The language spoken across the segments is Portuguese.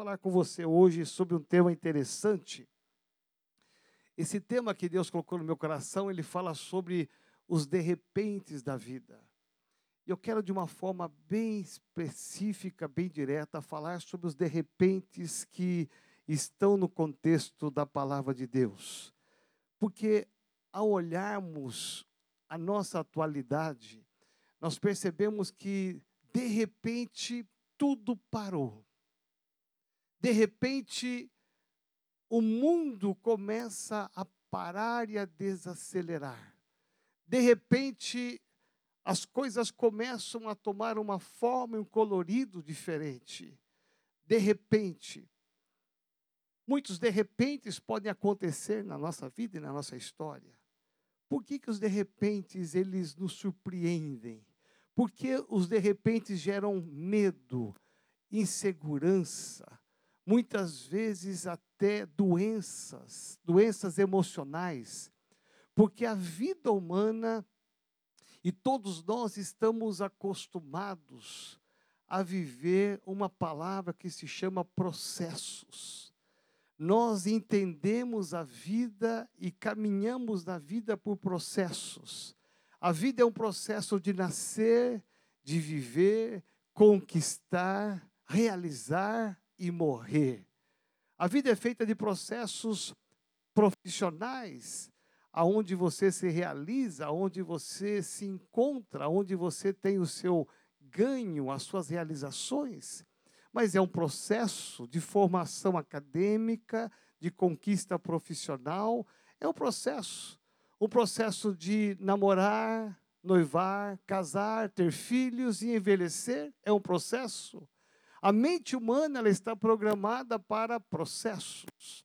falar com você hoje sobre um tema interessante. Esse tema que Deus colocou no meu coração, ele fala sobre os de repentes da vida. Eu quero, de uma forma bem específica, bem direta, falar sobre os de repentes que estão no contexto da palavra de Deus. Porque ao olharmos a nossa atualidade, nós percebemos que, de repente, tudo parou. De repente, o mundo começa a parar e a desacelerar. De repente, as coisas começam a tomar uma forma e um colorido diferente. De repente, muitos de repentes podem acontecer na nossa vida e na nossa história. Por que, que os de repentes eles nos surpreendem? Porque os de repente geram medo, insegurança, muitas vezes até doenças, doenças emocionais. Porque a vida humana, e todos nós estamos acostumados a viver uma palavra que se chama processos. Nós entendemos a vida e caminhamos na vida por processos. A vida é um processo de nascer, de viver, conquistar, realizar e morrer. A vida é feita de processos profissionais, aonde você se realiza, aonde você se encontra, aonde você tem o seu ganho, as suas realizações. Mas é um processo de formação acadêmica, de conquista profissional, é um processo o processo de namorar, noivar, casar, ter filhos e envelhecer é um processo. A mente humana ela está programada para processos.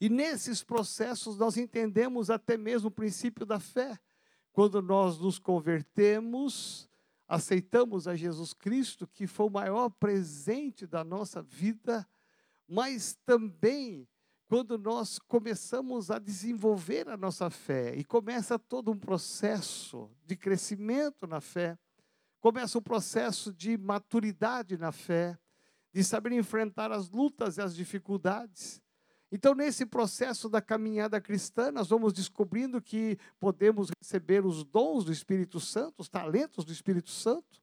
E nesses processos nós entendemos até mesmo o princípio da fé. Quando nós nos convertemos, aceitamos a Jesus Cristo, que foi o maior presente da nossa vida, mas também quando nós começamos a desenvolver a nossa fé e começa todo um processo de crescimento na fé, começa um processo de maturidade na fé, de saber enfrentar as lutas e as dificuldades. Então, nesse processo da caminhada cristã, nós vamos descobrindo que podemos receber os dons do Espírito Santo, os talentos do Espírito Santo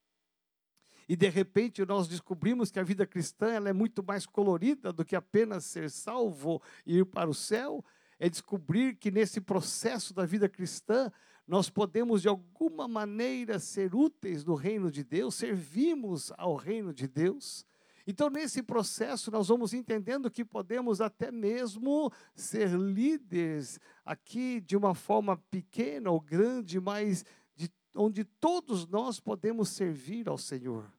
e de repente nós descobrimos que a vida cristã ela é muito mais colorida do que apenas ser salvo e ir para o céu, é descobrir que nesse processo da vida cristã nós podemos de alguma maneira ser úteis no reino de Deus, servimos ao reino de Deus. Então, nesse processo, nós vamos entendendo que podemos até mesmo ser líderes aqui de uma forma pequena ou grande, mas de, onde todos nós podemos servir ao Senhor.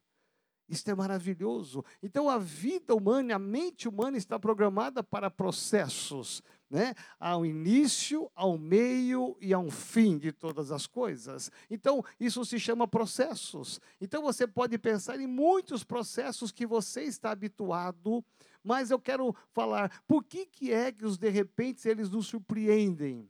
Isso é maravilhoso. Então a vida humana, a mente humana está programada para processos, né? Há um início, há um meio e há um fim de todas as coisas. Então isso se chama processos. Então você pode pensar em muitos processos que você está habituado, mas eu quero falar por que que é que os de repente eles nos surpreendem?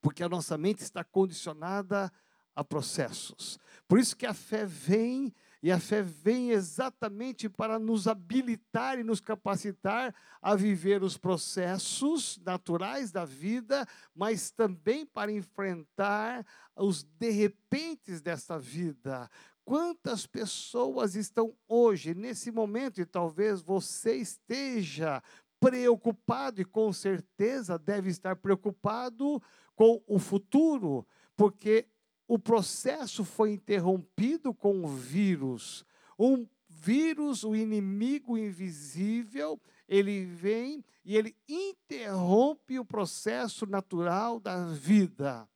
Porque a nossa mente está condicionada a processos. Por isso que a fé vem e a fé vem exatamente para nos habilitar e nos capacitar a viver os processos naturais da vida, mas também para enfrentar os de repentes desta vida. Quantas pessoas estão hoje, nesse momento, e talvez você esteja preocupado, e com certeza deve estar preocupado com o futuro, porque o processo foi interrompido com o vírus. Um vírus, o inimigo invisível, ele vem e ele interrompe o processo natural da vida.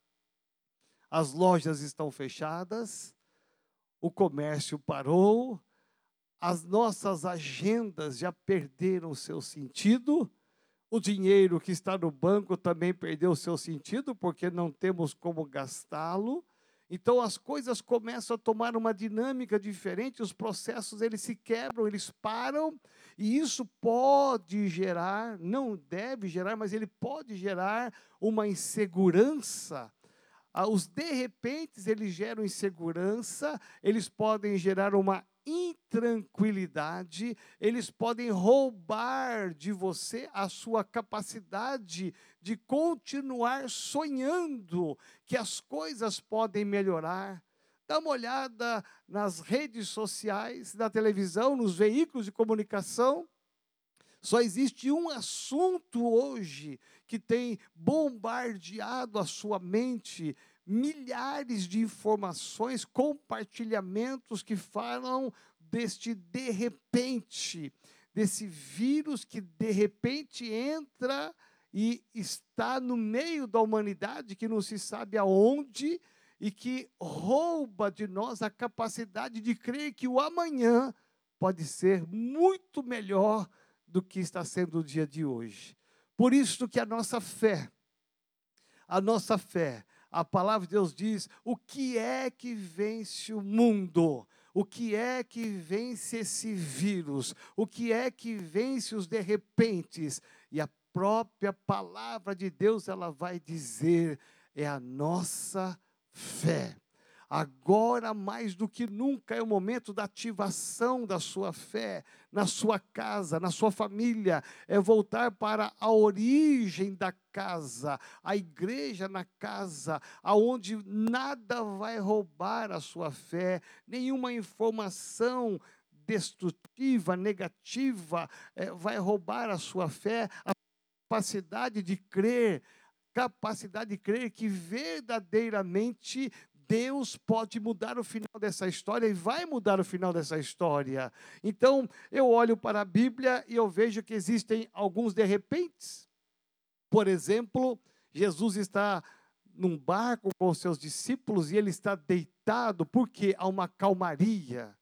As lojas estão fechadas, o comércio parou, as nossas agendas já perderam seu sentido, o dinheiro que está no banco também perdeu seu sentido, porque não temos como gastá-lo. Então as coisas começam a tomar uma dinâmica diferente, os processos eles se quebram, eles param, e isso pode gerar, não deve gerar, mas ele pode gerar uma insegurança. Ah, os de repente eles geram insegurança, eles podem gerar uma intranquilidade, eles podem roubar de você a sua capacidade de continuar sonhando que as coisas podem melhorar. Dá uma olhada nas redes sociais, na televisão, nos veículos de comunicação. Só existe um assunto hoje que tem bombardeado a sua mente milhares de informações, compartilhamentos que falam deste de repente, desse vírus que de repente entra e está no meio da humanidade, que não se sabe aonde, e que rouba de nós a capacidade de crer que o amanhã pode ser muito melhor do que está sendo o dia de hoje. Por isso que a nossa fé, a nossa fé, a palavra de Deus diz: o que é que vence o mundo? O que é que vence esse vírus? O que é que vence os de repentes? E a própria palavra de Deus ela vai dizer: é a nossa fé. Agora, mais do que nunca, é o momento da ativação da sua fé na sua casa, na sua família. É voltar para a origem da casa, a igreja na casa, aonde nada vai roubar a sua fé, nenhuma informação destrutiva, negativa, é, vai roubar a sua fé, a capacidade de crer, capacidade de crer que verdadeiramente Deus pode mudar o final dessa história e vai mudar o final dessa história. Então, eu olho para a Bíblia e eu vejo que existem alguns de repentes. Por exemplo, Jesus está num barco com os seus discípulos e ele está deitado porque há uma calmaria.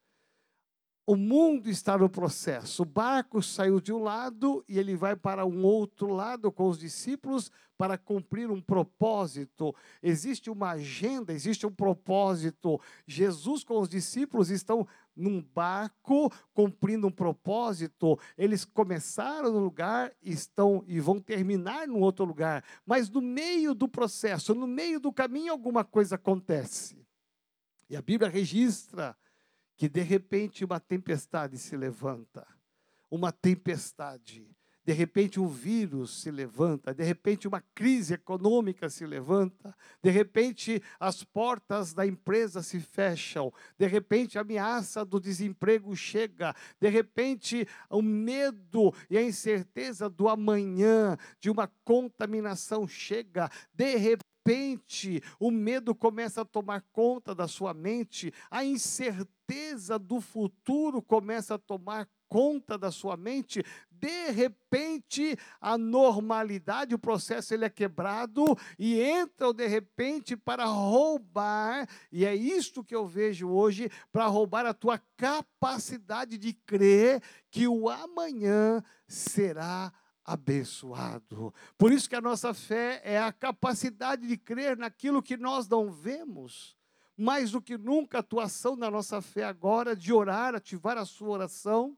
O mundo está no processo. O barco saiu de um lado e ele vai para um outro lado com os discípulos para cumprir um propósito. Existe uma agenda, existe um propósito. Jesus com os discípulos estão num barco cumprindo um propósito. Eles começaram no lugar estão e vão terminar no outro lugar, mas no meio do processo, no meio do caminho alguma coisa acontece. E a Bíblia registra que de repente uma tempestade se levanta, uma tempestade, de repente um vírus se levanta, de repente uma crise econômica se levanta, de repente as portas da empresa se fecham, de repente a ameaça do desemprego chega, de repente o medo e a incerteza do amanhã, de uma contaminação chega, de repente repente, o medo começa a tomar conta da sua mente, a incerteza do futuro começa a tomar conta da sua mente, de repente a normalidade, o processo ele é quebrado e entra de repente para roubar, e é isto que eu vejo hoje, para roubar a tua capacidade de crer que o amanhã será abençoado. Por isso que a nossa fé é a capacidade de crer naquilo que nós não vemos. Mais do que nunca, a atuação da nossa fé agora, de orar, ativar a sua oração,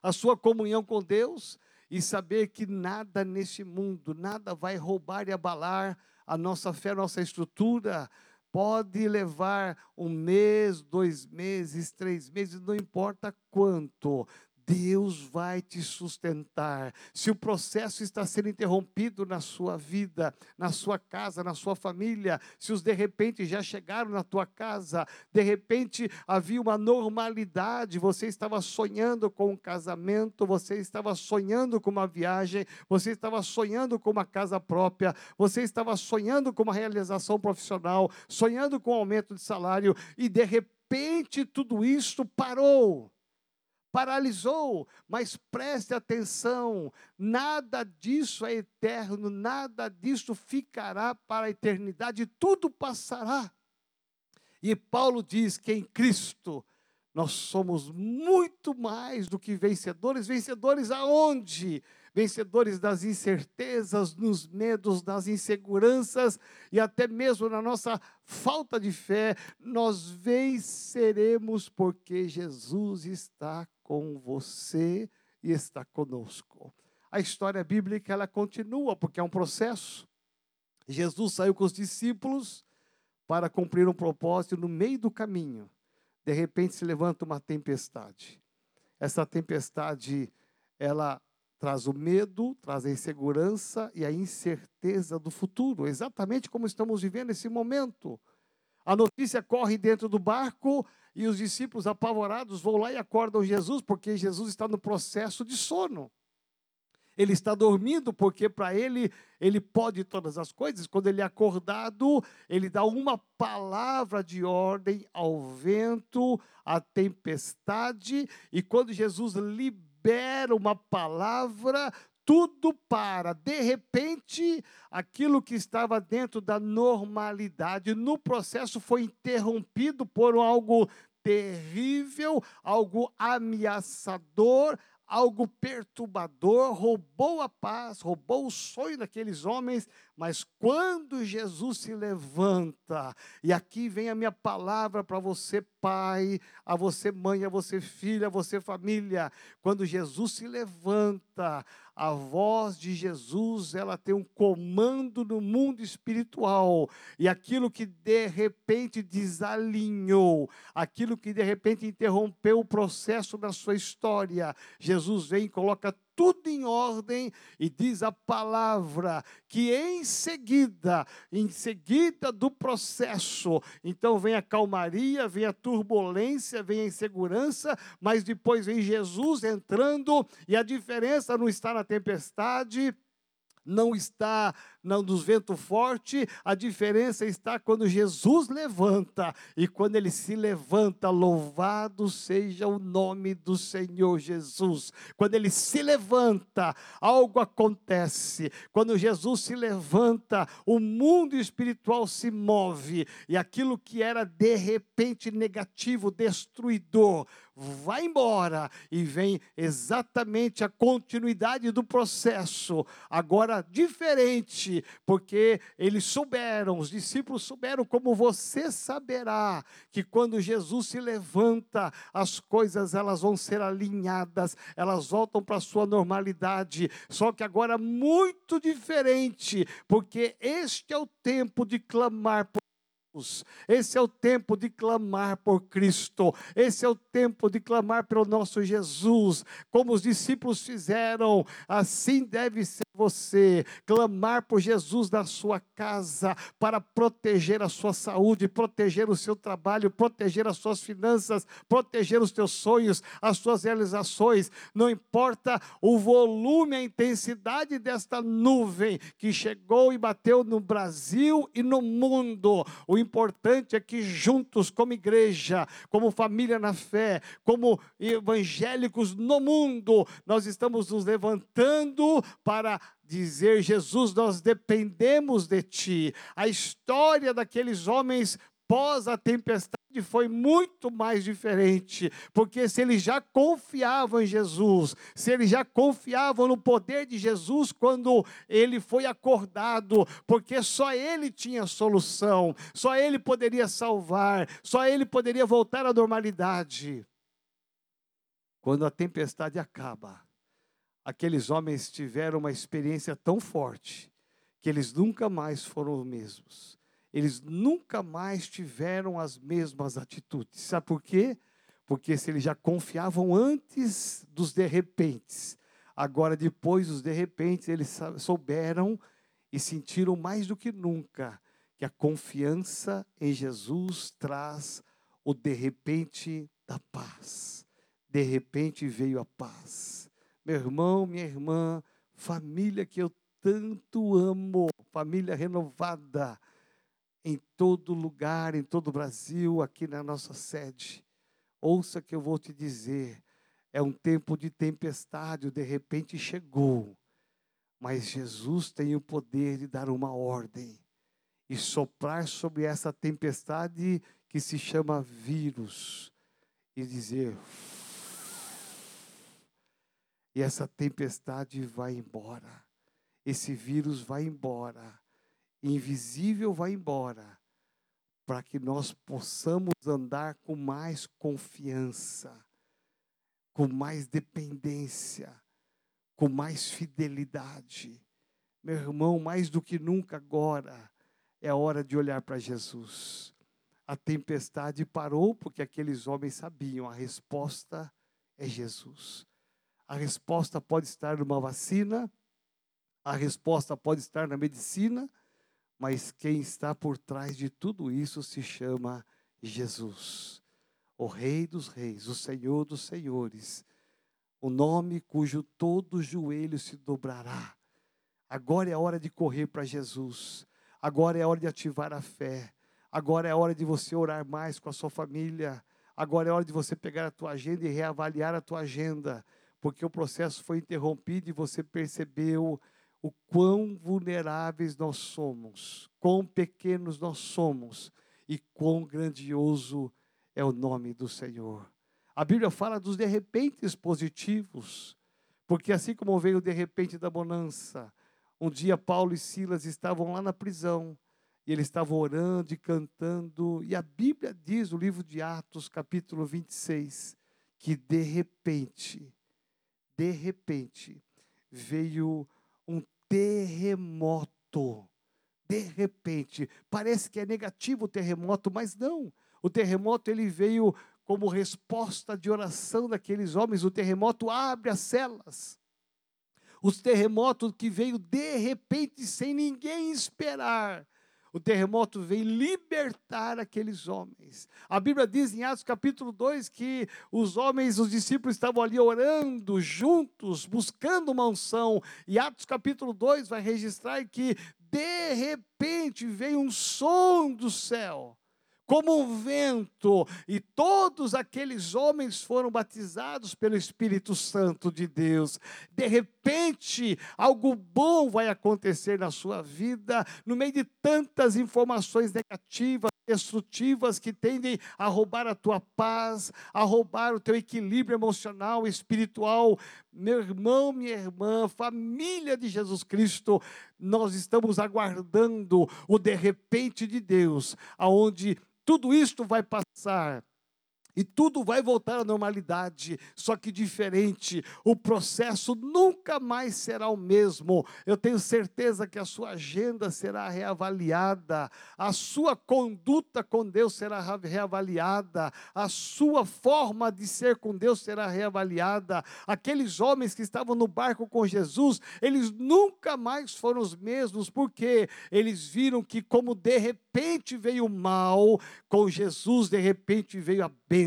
a sua comunhão com Deus e saber que nada nesse mundo, nada vai roubar e abalar a nossa fé, a nossa estrutura. Pode levar um mês, dois meses, três meses, não importa quanto. Deus vai te sustentar. Se o processo está sendo interrompido na sua vida, na sua casa, na sua família, se os de repente já chegaram na tua casa, de repente havia uma normalidade, você estava sonhando com um casamento, você estava sonhando com uma viagem, você estava sonhando com uma casa própria, você estava sonhando com uma realização profissional, sonhando com um aumento de salário e de repente tudo isso parou paralisou, mas preste atenção: nada disso é eterno, nada disso ficará para a eternidade, tudo passará. E Paulo diz que em Cristo nós somos muito mais do que vencedores. Vencedores aonde? Vencedores das incertezas, nos medos, nas inseguranças e até mesmo na nossa falta de fé. Nós venceremos porque Jesus está com você e está conosco. A história bíblica ela continua porque é um processo. Jesus saiu com os discípulos para cumprir um propósito no meio do caminho. de repente se levanta uma tempestade. Essa tempestade, ela traz o medo, traz a insegurança e a incerteza do futuro, exatamente como estamos vivendo esse momento. A notícia corre dentro do barco e os discípulos apavorados vão lá e acordam Jesus, porque Jesus está no processo de sono. Ele está dormindo porque para ele ele pode todas as coisas. Quando ele é acordado, ele dá uma palavra de ordem ao vento, à tempestade, e quando Jesus libera uma palavra, tudo para. De repente, aquilo que estava dentro da normalidade no processo foi interrompido por algo terrível, algo ameaçador, algo perturbador, roubou a paz, roubou o sonho daqueles homens, mas quando Jesus se levanta, e aqui vem a minha palavra para você, pai, a você, mãe, a você, filha, a você, família, quando Jesus se levanta, a voz de Jesus, ela tem um comando no mundo espiritual. E aquilo que de repente desalinhou, aquilo que de repente interrompeu o processo da sua história, Jesus vem e coloca tudo em ordem e diz a palavra que em seguida, em seguida do processo, então vem a calmaria, vem a turbulência, vem a insegurança, mas depois vem Jesus entrando e a diferença não está na tempestade, não está não dos ventos fortes, a diferença está quando Jesus levanta e quando ele se levanta, louvado seja o nome do Senhor Jesus. Quando ele se levanta, algo acontece. Quando Jesus se levanta, o mundo espiritual se move e aquilo que era de repente negativo, destruidor, vai embora e vem exatamente a continuidade do processo, agora diferente porque eles souberam, os discípulos souberam, como você saberá, que quando Jesus se levanta, as coisas elas vão ser alinhadas, elas voltam para a sua normalidade, só que agora muito diferente, porque este é o tempo de clamar por esse é o tempo de clamar por Cristo. Esse é o tempo de clamar pelo nosso Jesus. Como os discípulos fizeram, assim deve ser você. Clamar por Jesus na sua casa para proteger a sua saúde, proteger o seu trabalho, proteger as suas finanças, proteger os teus sonhos, as suas realizações. Não importa o volume, a intensidade desta nuvem que chegou e bateu no Brasil e no mundo. O importante é que juntos, como igreja, como família na fé, como evangélicos no mundo, nós estamos nos levantando para dizer: Jesus, nós dependemos de Ti. A história daqueles homens pós a tempestade foi muito mais diferente, porque se eles já confiavam em Jesus, se eles já confiavam no poder de Jesus quando ele foi acordado, porque só ele tinha solução, só ele poderia salvar, só ele poderia voltar à normalidade. Quando a tempestade acaba, aqueles homens tiveram uma experiência tão forte que eles nunca mais foram os mesmos eles nunca mais tiveram as mesmas atitudes. Sabe por quê? Porque se eles já confiavam antes dos de repentes, agora depois dos de repentes, eles souberam e sentiram mais do que nunca que a confiança em Jesus traz o de repente da paz. De repente veio a paz. Meu irmão, minha irmã, família que eu tanto amo, família renovada, em todo lugar, em todo o Brasil, aqui na nossa sede. Ouça que eu vou te dizer, é um tempo de tempestade, de repente chegou. Mas Jesus tem o poder de dar uma ordem e soprar sobre essa tempestade que se chama vírus e dizer: e essa tempestade vai embora, esse vírus vai embora invisível vai embora, para que nós possamos andar com mais confiança, com mais dependência, com mais fidelidade. Meu irmão, mais do que nunca agora, é hora de olhar para Jesus. a tempestade parou porque aqueles homens sabiam a resposta é Jesus. A resposta pode estar numa vacina, a resposta pode estar na medicina, mas quem está por trás de tudo isso se chama Jesus, o Rei dos Reis, o Senhor dos Senhores, o nome cujo todo joelho se dobrará. Agora é a hora de correr para Jesus, agora é a hora de ativar a fé, agora é a hora de você orar mais com a sua família, agora é a hora de você pegar a tua agenda e reavaliar a tua agenda, porque o processo foi interrompido e você percebeu o quão vulneráveis nós somos, quão pequenos nós somos e quão grandioso é o nome do Senhor. A Bíblia fala dos de repentes positivos, porque assim como veio o de repente da bonança, um dia Paulo e Silas estavam lá na prisão e eles estavam orando e cantando, e a Bíblia diz, no livro de Atos, capítulo 26, que de repente, de repente, veio um terremoto. De repente, parece que é negativo o terremoto, mas não. O terremoto ele veio como resposta de oração daqueles homens. O terremoto abre as celas. Os terremotos que veio de repente, sem ninguém esperar. O terremoto veio libertar aqueles homens. A Bíblia diz em Atos capítulo 2 que os homens, os discípulos estavam ali orando juntos, buscando uma unção. E Atos capítulo 2 vai registrar que de repente veio um som do céu como um vento, e todos aqueles homens foram batizados pelo Espírito Santo de Deus. De repente, algo bom vai acontecer na sua vida, no meio de tantas informações negativas, destrutivas que tendem a roubar a tua paz, a roubar o teu equilíbrio emocional, espiritual. Meu irmão, minha irmã, família de Jesus Cristo, nós estamos aguardando o de repente de Deus, aonde tudo isto vai passar. E tudo vai voltar à normalidade, só que diferente. O processo nunca mais será o mesmo. Eu tenho certeza que a sua agenda será reavaliada, a sua conduta com Deus será reavaliada, a sua forma de ser com Deus será reavaliada. Aqueles homens que estavam no barco com Jesus, eles nunca mais foram os mesmos, porque eles viram que, como de repente veio o mal, com Jesus, de repente veio a bênção,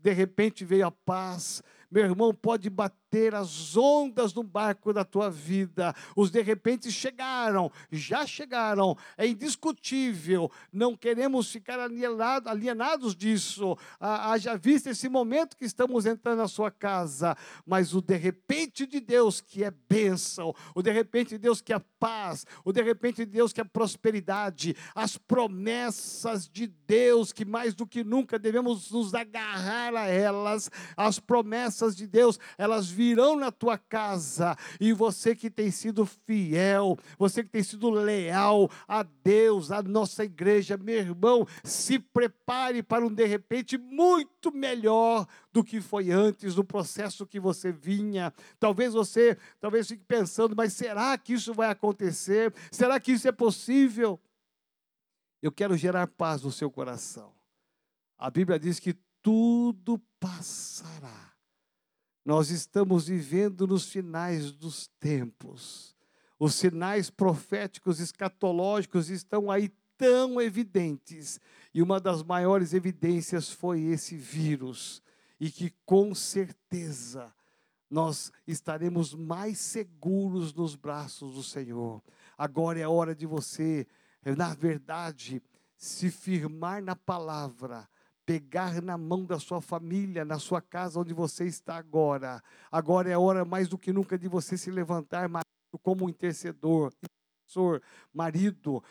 de repente veio a paz. Meu irmão, pode bater as ondas no barco da tua vida. Os de repente chegaram, já chegaram, é indiscutível. Não queremos ficar alienados, alienados disso. Haja visto esse momento que estamos entrando na sua casa, mas o de repente de Deus que é bênção, o de repente de Deus que é paz, o de repente de Deus que é prosperidade, as promessas de Deus que mais do que nunca devemos nos agarrar a elas, as promessas de Deus, elas virão na tua casa. E você que tem sido fiel, você que tem sido leal a Deus, a nossa igreja, meu irmão, se prepare para um de repente muito melhor do que foi antes, do processo que você vinha. Talvez você, talvez fique pensando, mas será que isso vai acontecer? Será que isso é possível? Eu quero gerar paz no seu coração. A Bíblia diz que tudo passará. Nós estamos vivendo nos finais dos tempos. Os sinais proféticos escatológicos estão aí tão evidentes. E uma das maiores evidências foi esse vírus. E que com certeza nós estaremos mais seguros nos braços do Senhor. Agora é a hora de você, na verdade, se firmar na palavra pegar na mão da sua família, na sua casa onde você está agora. Agora é a hora mais do que nunca de você se levantar como intercedor, intercessor, marido,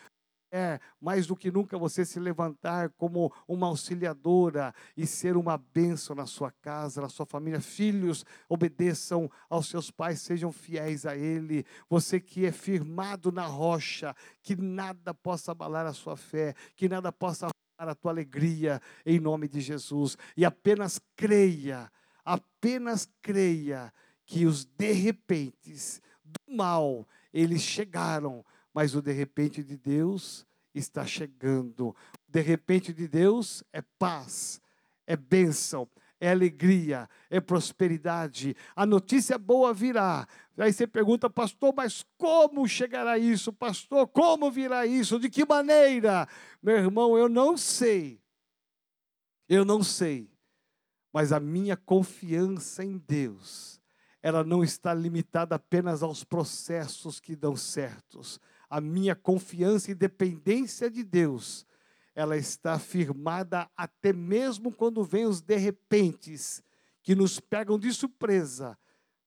é mais do que nunca você se levantar como uma auxiliadora e ser uma bênção na sua casa, na sua família. Filhos, obedeçam aos seus pais, sejam fiéis a Ele. Você que é firmado na rocha, que nada possa abalar a sua fé, que nada possa a tua alegria em nome de Jesus. E apenas creia, apenas creia que os de repentes do mal, eles chegaram, mas o de repente de Deus está chegando. De repente de Deus é paz, é bênção, é alegria, é prosperidade. A notícia boa virá. Aí você pergunta, pastor, mas como chegará isso? Pastor, como virá isso? De que maneira? Meu irmão, eu não sei. Eu não sei. Mas a minha confiança em Deus, ela não está limitada apenas aos processos que dão certos. A minha confiança e dependência de Deus ela está firmada até mesmo quando vem os de repentes que nos pegam de surpresa,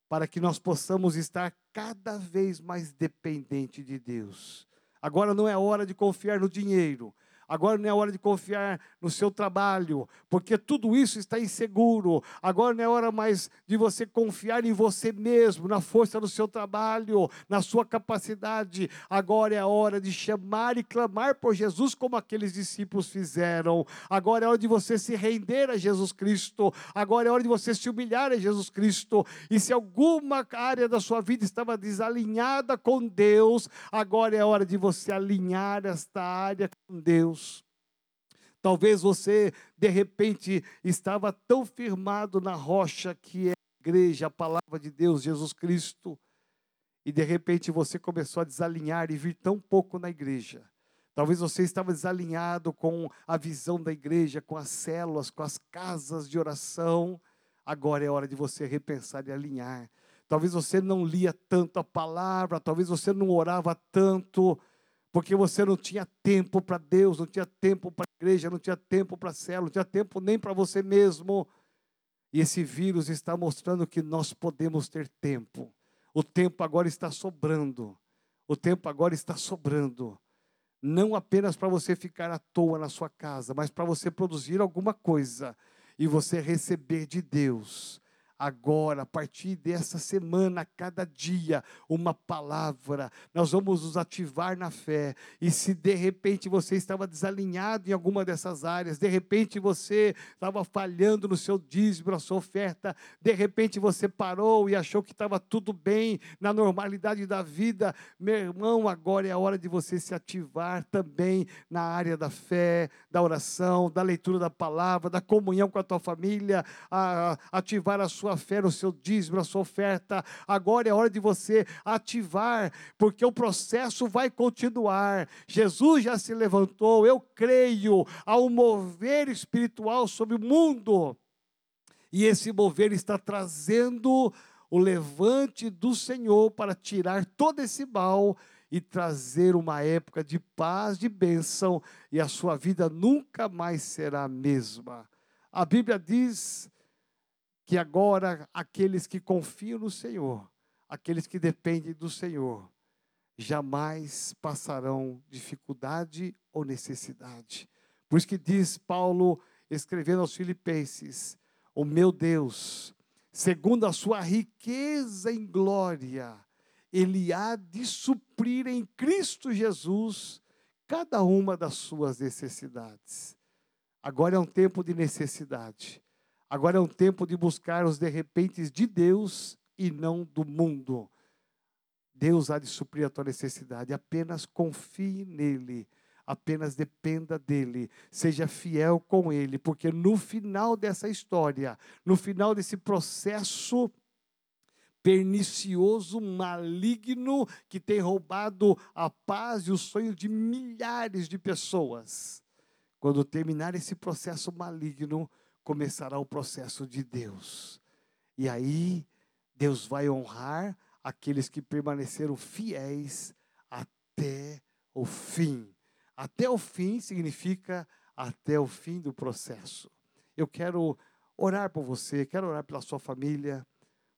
para que nós possamos estar cada vez mais dependente de Deus. Agora não é hora de confiar no dinheiro, Agora não é hora de confiar no seu trabalho, porque tudo isso está inseguro. Agora não é hora mais de você confiar em você mesmo, na força do seu trabalho, na sua capacidade. Agora é a hora de chamar e clamar por Jesus, como aqueles discípulos fizeram. Agora é hora de você se render a Jesus Cristo. Agora é hora de você se humilhar a Jesus Cristo. E se alguma área da sua vida estava desalinhada com Deus, agora é hora de você alinhar esta área com Deus Deus. Talvez você, de repente, estava tão firmado na rocha que é a igreja, a palavra de Deus, Jesus Cristo, e de repente você começou a desalinhar e vir tão pouco na igreja. Talvez você estava desalinhado com a visão da igreja, com as células, com as casas de oração. Agora é hora de você repensar e alinhar. Talvez você não lia tanto a palavra, talvez você não orava tanto porque você não tinha tempo para Deus, não tinha tempo para a igreja, não tinha tempo para a célula, não tinha tempo nem para você mesmo. E esse vírus está mostrando que nós podemos ter tempo. O tempo agora está sobrando. O tempo agora está sobrando. Não apenas para você ficar à toa na sua casa, mas para você produzir alguma coisa e você receber de Deus agora, a partir dessa semana, cada dia, uma palavra. Nós vamos nos ativar na fé. E se de repente você estava desalinhado em alguma dessas áreas, de repente você estava falhando no seu dízimo, na sua oferta, de repente você parou e achou que estava tudo bem na normalidade da vida, meu irmão, agora é a hora de você se ativar também na área da fé, da oração, da leitura da palavra, da comunhão com a tua família, a, ativar a sua sua fé, no seu dízimo, na sua oferta. Agora é hora de você ativar, porque o processo vai continuar. Jesus já se levantou, eu creio, um mover espiritual sobre o mundo. E esse mover está trazendo o levante do Senhor para tirar todo esse mal e trazer uma época de paz, de bênção, e a sua vida nunca mais será a mesma. A Bíblia diz que agora aqueles que confiam no Senhor, aqueles que dependem do Senhor, jamais passarão dificuldade ou necessidade. Por isso que diz Paulo, escrevendo aos Filipenses: O meu Deus, segundo a sua riqueza em glória, Ele há de suprir em Cristo Jesus cada uma das suas necessidades. Agora é um tempo de necessidade. Agora é um tempo de buscar os de repente de Deus e não do mundo. Deus há de suprir a tua necessidade. Apenas confie nele. Apenas dependa dele. Seja fiel com ele. Porque no final dessa história, no final desse processo pernicioso, maligno, que tem roubado a paz e os sonhos de milhares de pessoas. Quando terminar esse processo maligno, começará o processo de Deus. E aí, Deus vai honrar aqueles que permaneceram fiéis até o fim. Até o fim significa até o fim do processo. Eu quero orar por você, quero orar pela sua família,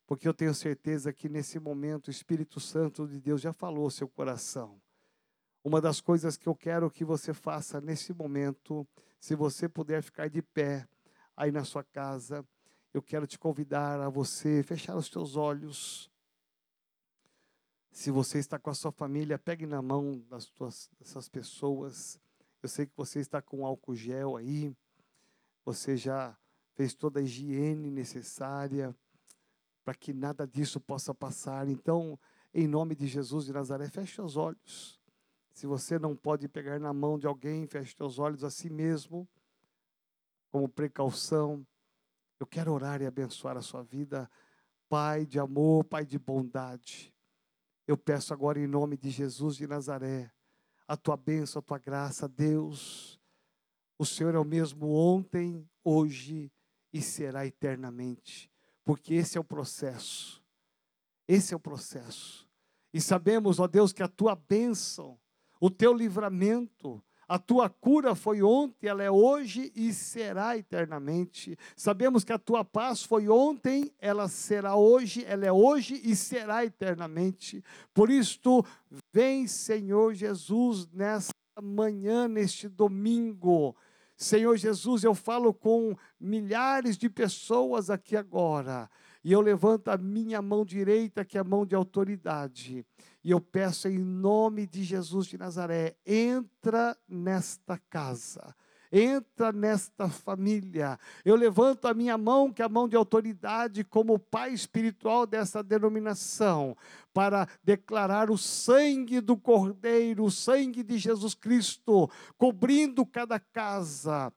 porque eu tenho certeza que nesse momento o Espírito Santo de Deus já falou ao seu coração. Uma das coisas que eu quero que você faça nesse momento, se você puder ficar de pé, aí na sua casa, eu quero te convidar a você fechar os seus olhos. Se você está com a sua família, pegue na mão das tuas, dessas pessoas. Eu sei que você está com álcool gel aí. Você já fez toda a higiene necessária para que nada disso possa passar. Então, em nome de Jesus de Nazaré, feche os olhos. Se você não pode pegar na mão de alguém, feche seus olhos a si mesmo, como precaução. Eu quero orar e abençoar a sua vida, Pai de amor, Pai de bondade. Eu peço agora em nome de Jesus de Nazaré, a tua bênção, a tua graça, Deus. O Senhor é o mesmo ontem, hoje e será eternamente, porque esse é o processo. Esse é o processo. E sabemos, ó Deus, que a tua bênção, o teu livramento, a tua cura foi ontem, ela é hoje e será eternamente. Sabemos que a tua paz foi ontem, ela será hoje, ela é hoje e será eternamente. Por isto, vem, Senhor Jesus, nesta manhã, neste domingo. Senhor Jesus, eu falo com milhares de pessoas aqui agora e eu levanto a minha mão direita, que é a mão de autoridade, e eu peço em nome de Jesus de Nazaré: entra nesta casa. Entra nesta família. Eu levanto a minha mão, que é a mão de autoridade, como pai espiritual dessa denominação, para declarar o sangue do Cordeiro, o sangue de Jesus Cristo, cobrindo cada casa,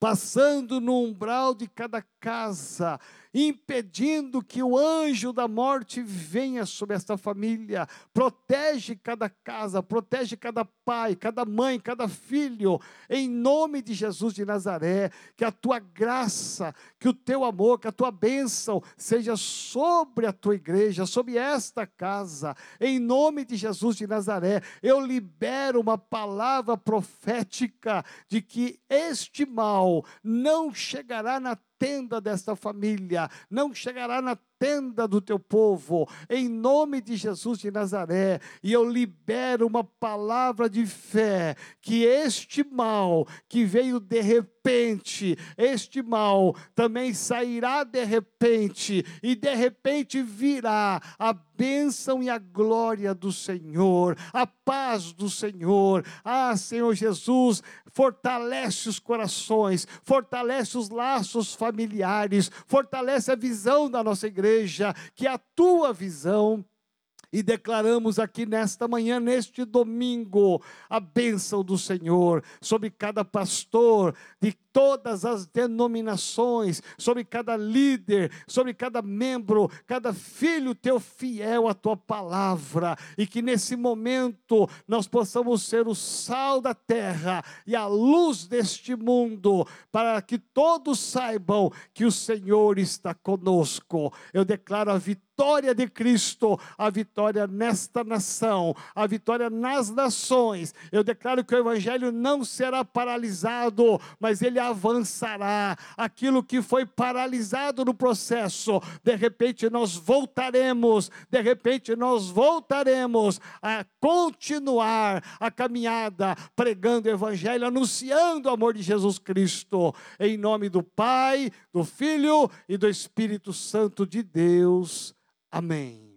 passando no umbral de cada casa, impedindo que o anjo da morte venha sobre esta família. Protege cada casa, protege cada pai, cada mãe, cada filho, em nome de Jesus de Nazaré. Que a tua graça, que o teu amor, que a tua bênção seja sobre a tua igreja, sobre esta casa, em nome de Jesus de Nazaré. Eu libero uma palavra profética de que este mal não chegará na tenda desta família, não chegará na tenda do teu povo, em nome de Jesus de Nazaré, e eu libero uma palavra de fé, que este mal que veio de repente, este mal também sairá de repente, e de repente virá a bênção e a glória do Senhor, a paz do Senhor. Ah, Senhor Jesus, fortalece os corações, fortalece os laços familiares, fortalece a visão da nossa igreja igreja, que a tua visão e declaramos aqui nesta manhã, neste domingo, a bênção do Senhor sobre cada pastor de todas as denominações, sobre cada líder, sobre cada membro, cada filho teu fiel à tua palavra, e que nesse momento nós possamos ser o sal da terra e a luz deste mundo, para que todos saibam que o Senhor está conosco. Eu declaro a vitória vitória de Cristo, a vitória nesta nação, a vitória nas nações. Eu declaro que o Evangelho não será paralisado, mas ele avançará. Aquilo que foi paralisado no processo, de repente nós voltaremos, de repente nós voltaremos a continuar a caminhada pregando o Evangelho, anunciando o amor de Jesus Cristo, em nome do Pai, do Filho e do Espírito Santo de Deus. Amém.